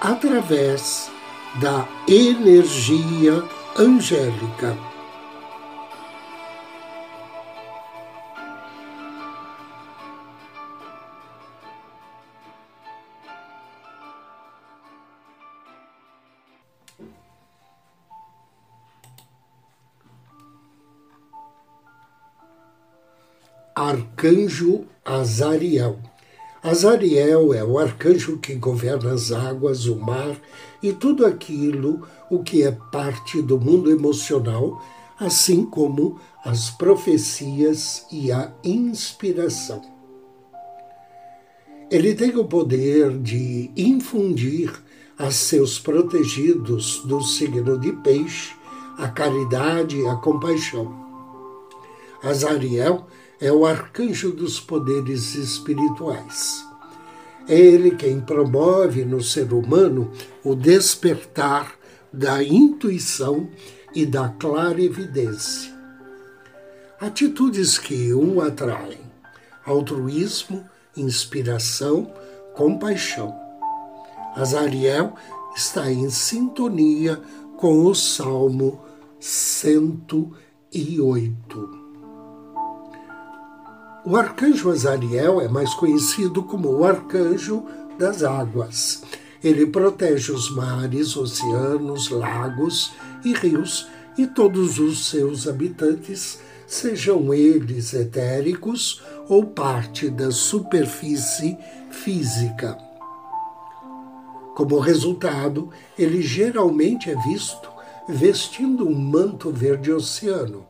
através da energia angélica. Arcanjo Azariel Azariel é o arcanjo que governa as águas, o mar e tudo aquilo o que é parte do mundo emocional, assim como as profecias e a inspiração. Ele tem o poder de infundir a seus protegidos do signo de peixe a caridade e a compaixão. Azariel é o arcanjo dos poderes espirituais. É ele quem promove no ser humano o despertar da intuição e da clarividência. Atitudes que o atraem: altruísmo, inspiração, compaixão. Azariel está em sintonia com o Salmo 108. O arcanjo Azariel é mais conhecido como o arcanjo das águas. Ele protege os mares, oceanos, lagos e rios e todos os seus habitantes, sejam eles etéricos ou parte da superfície física. Como resultado, ele geralmente é visto vestindo um manto verde oceano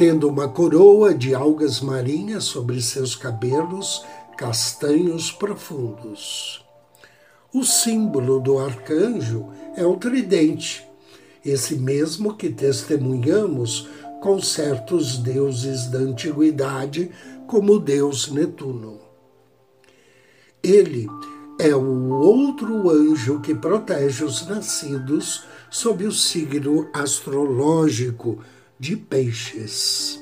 tendo uma coroa de algas marinhas sobre seus cabelos castanhos profundos. O símbolo do arcanjo é o tridente, esse mesmo que testemunhamos com certos deuses da antiguidade, como o deus Netuno. Ele é o outro anjo que protege os nascidos sob o signo astrológico de peixes.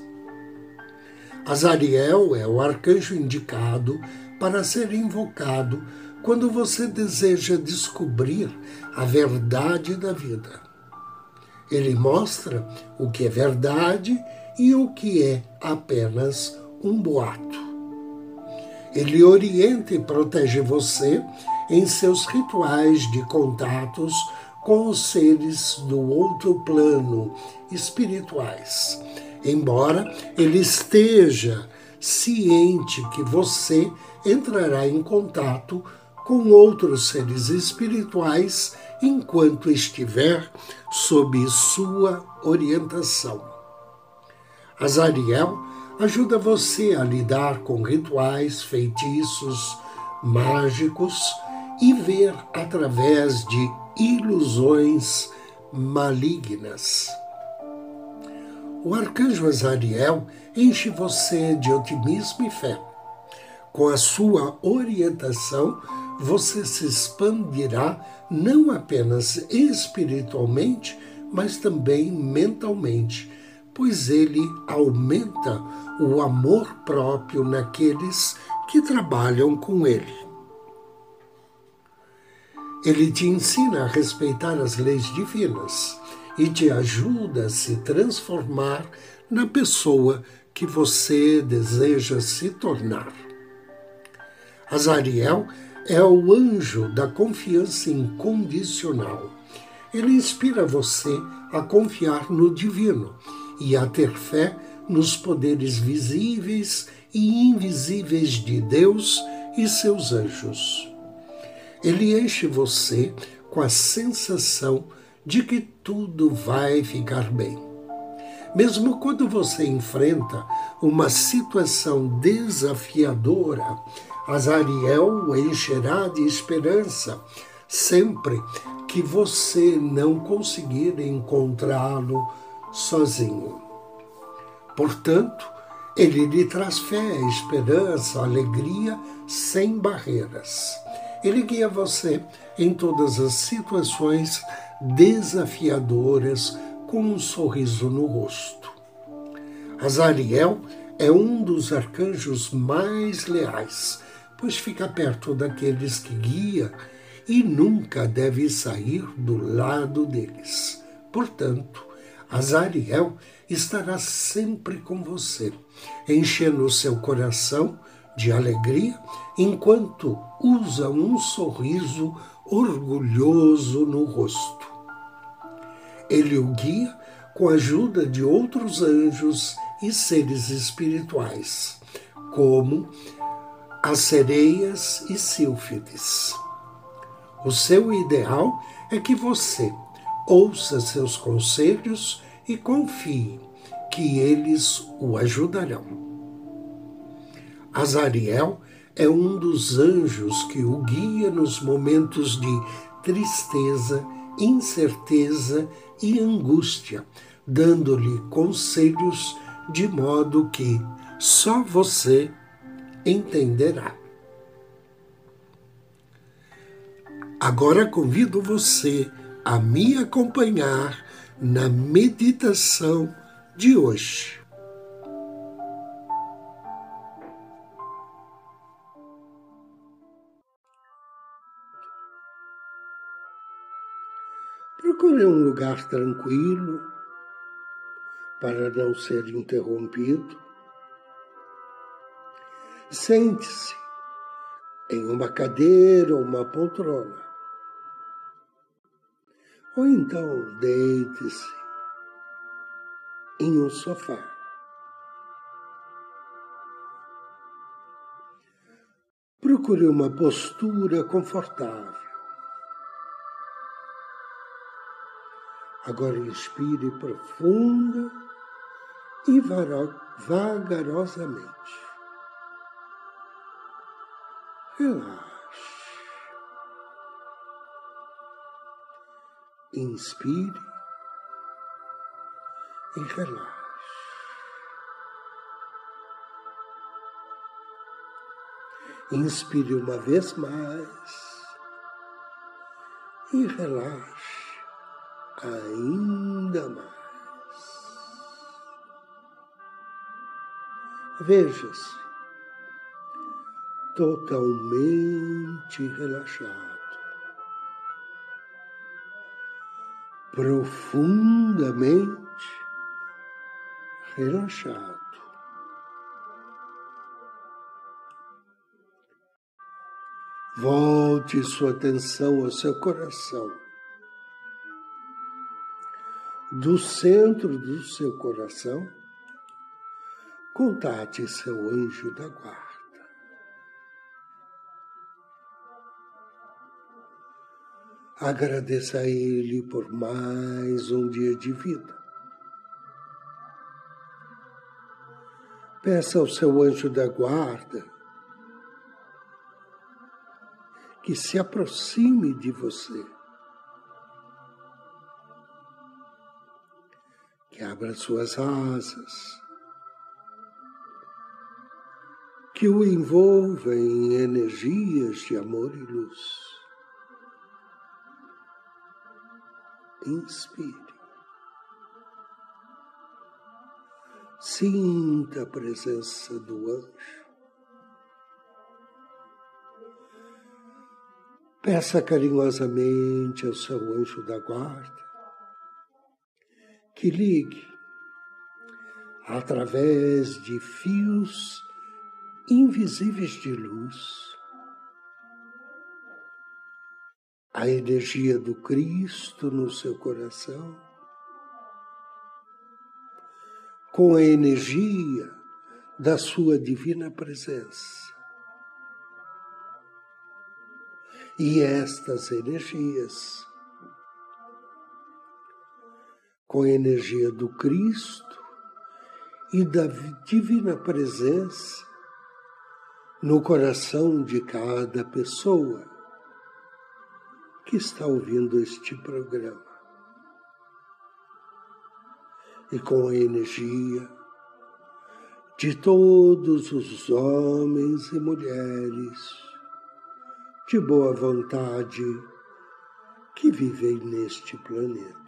Azariel é o arcanjo indicado para ser invocado quando você deseja descobrir a verdade da vida. Ele mostra o que é verdade e o que é apenas um boato. Ele orienta e protege você em seus rituais de contatos com os seres do outro plano espirituais. Embora ele esteja ciente que você entrará em contato com outros seres espirituais enquanto estiver sob sua orientação. Azariel ajuda você a lidar com rituais, feitiços, mágicos e ver através de ilusões malignas. O arcanjo Azariel enche você de otimismo e fé. Com a sua orientação, você se expandirá não apenas espiritualmente, mas também mentalmente, pois ele aumenta o amor próprio naqueles que trabalham com ele. Ele te ensina a respeitar as leis divinas e te ajuda a se transformar na pessoa que você deseja se tornar. Azariel é o anjo da confiança incondicional. Ele inspira você a confiar no divino e a ter fé nos poderes visíveis e invisíveis de Deus e seus anjos. Ele enche você com a sensação de que tudo vai ficar bem. Mesmo quando você enfrenta uma situação desafiadora, Azariel encherá de esperança, sempre que você não conseguir encontrá-lo sozinho. Portanto, ele lhe traz fé, esperança, alegria sem barreiras. Ele guia você em todas as situações desafiadoras com um sorriso no rosto. Azariel é um dos arcanjos mais leais, pois fica perto daqueles que guia e nunca deve sair do lado deles. Portanto, Azariel estará sempre com você, enchendo o seu coração de alegria enquanto usa um sorriso orgulhoso no rosto. Ele o guia com a ajuda de outros anjos e seres espirituais, como as sereias e sílfides. O seu ideal é que você ouça seus conselhos e confie que eles o ajudarão. Azariel é um dos anjos que o guia nos momentos de tristeza, incerteza e angústia, dando-lhe conselhos de modo que só você entenderá. Agora convido você a me acompanhar na meditação de hoje. Procure um lugar tranquilo para não ser interrompido. Sente-se em uma cadeira ou uma poltrona. Ou então deite-se em um sofá. Procure uma postura confortável. Agora inspire profunda e vagarosamente. Relaxe. Inspire e relaxe. Inspire uma vez mais e relaxe ainda mais. Veja-se totalmente relaxado. profundamente relaxado. Volte sua atenção ao seu coração. Do centro do seu coração, contate seu anjo da guarda. Agradeça a Ele por mais um dia de vida. Peça ao seu anjo da guarda que se aproxime de você, que abra suas asas, que o envolva em energias de amor e luz. inspire. Sinta a presença do anjo. Peça carinhosamente ao seu anjo da guarda que ligue através de fios invisíveis de luz a energia do Cristo no seu coração, com a energia da sua divina presença. E estas energias, com a energia do Cristo e da divina presença no coração de cada pessoa, que está ouvindo este programa. E com a energia de todos os homens e mulheres de boa vontade que vivem neste planeta.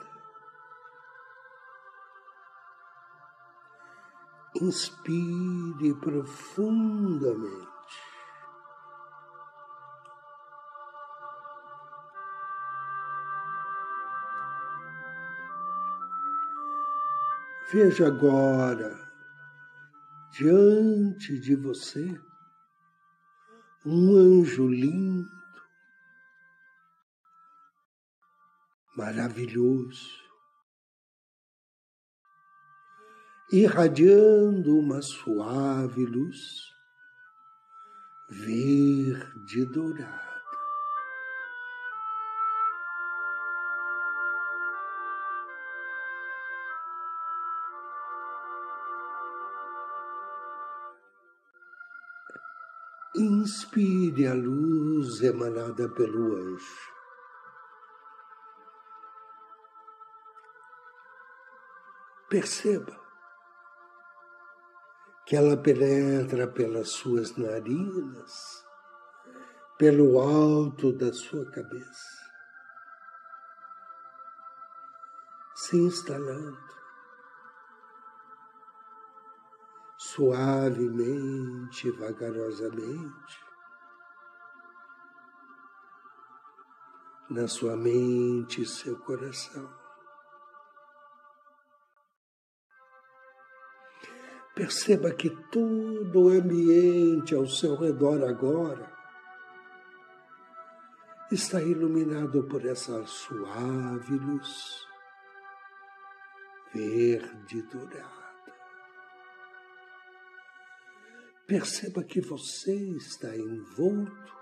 Inspire profundamente. Veja agora, diante de você, um anjo lindo, maravilhoso, irradiando uma suave luz verde dourada. Inspire a luz emanada pelo anjo. Perceba que ela penetra pelas suas narinas, pelo alto da sua cabeça, se instalando suavemente, vagarosamente, na sua mente e seu coração. Perceba que todo o ambiente ao seu redor agora está iluminado por essa suave luz verde dourada. Perceba que você está envolto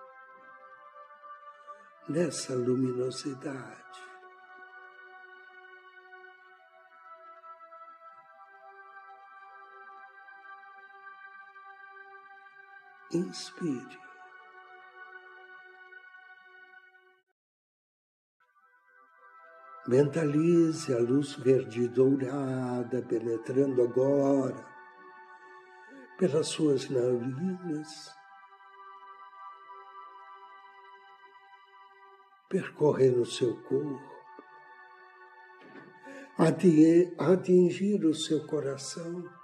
nessa luminosidade. Inspire. Mentalize a luz verde dourada penetrando agora pelas suas narinas, percorrendo o seu corpo, atingir o seu coração,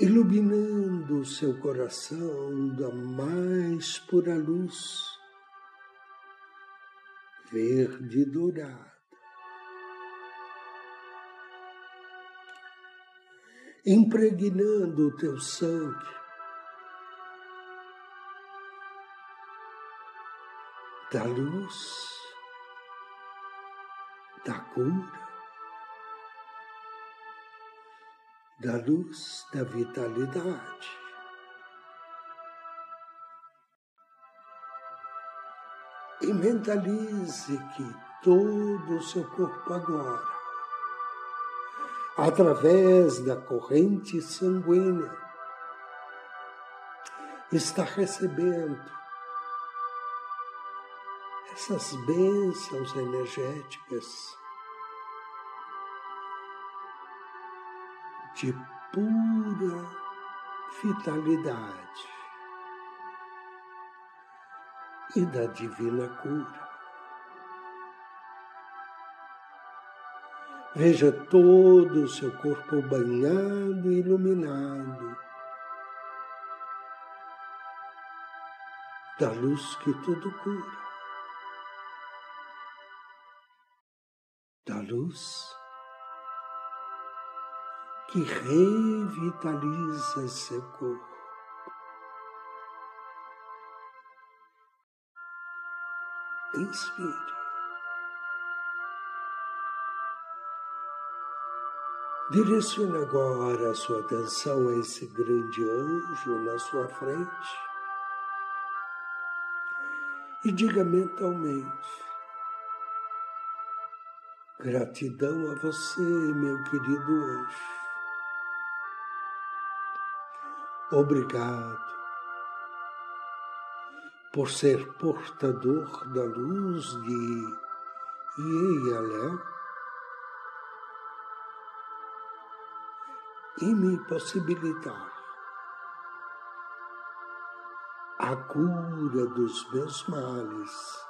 iluminando o seu coração da mais pura luz, verde dourada. impregnando o teu sangue. Da luz, da cura, da luz da vitalidade. E mentalize que todo o seu corpo agora através da corrente sanguínea, está recebendo essas bênçãos energéticas de pura vitalidade e da divina cura. Veja todo o seu corpo banhado e iluminado da luz que tudo cura, da luz que revitaliza seu corpo. Inspire. Direcione agora a sua atenção a esse grande anjo na sua frente e diga mentalmente: Gratidão a você, meu querido anjo. Obrigado por ser portador da luz de Ieialel e me possibilitar a cura dos meus males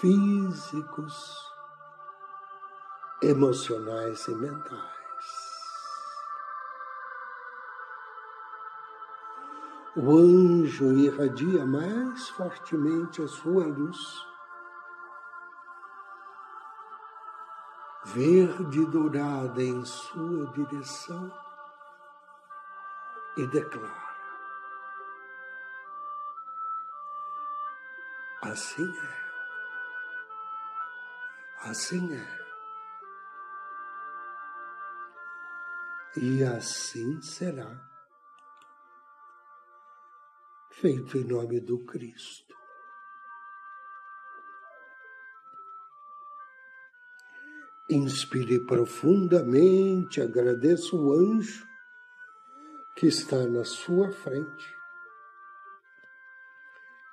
físicos, emocionais e mentais. O anjo irradia mais fortemente a sua luz, verde dourada em sua direção, e declara: Assim é. Assim é. E assim será feito em nome do Cristo. Inspire profundamente, agradeça o anjo que está na sua frente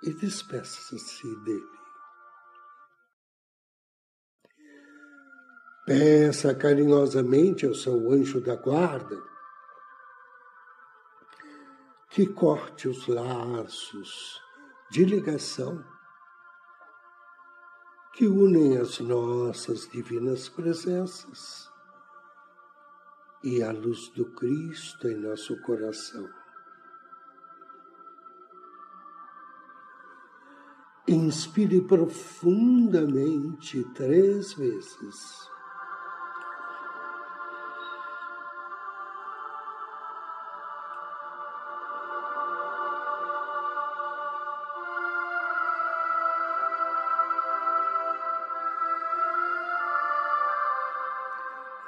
e despeça-se dele. Peça carinhosamente ao seu anjo da guarda que corte os laços de ligação que unem as nossas divinas presenças e a luz do Cristo em nosso coração. Inspire profundamente três vezes.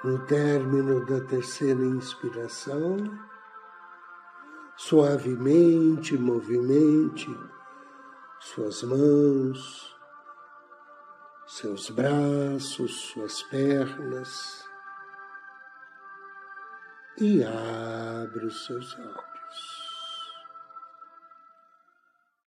No término da terceira inspiração, suavemente movimente suas mãos, seus braços, suas pernas e abra os seus olhos.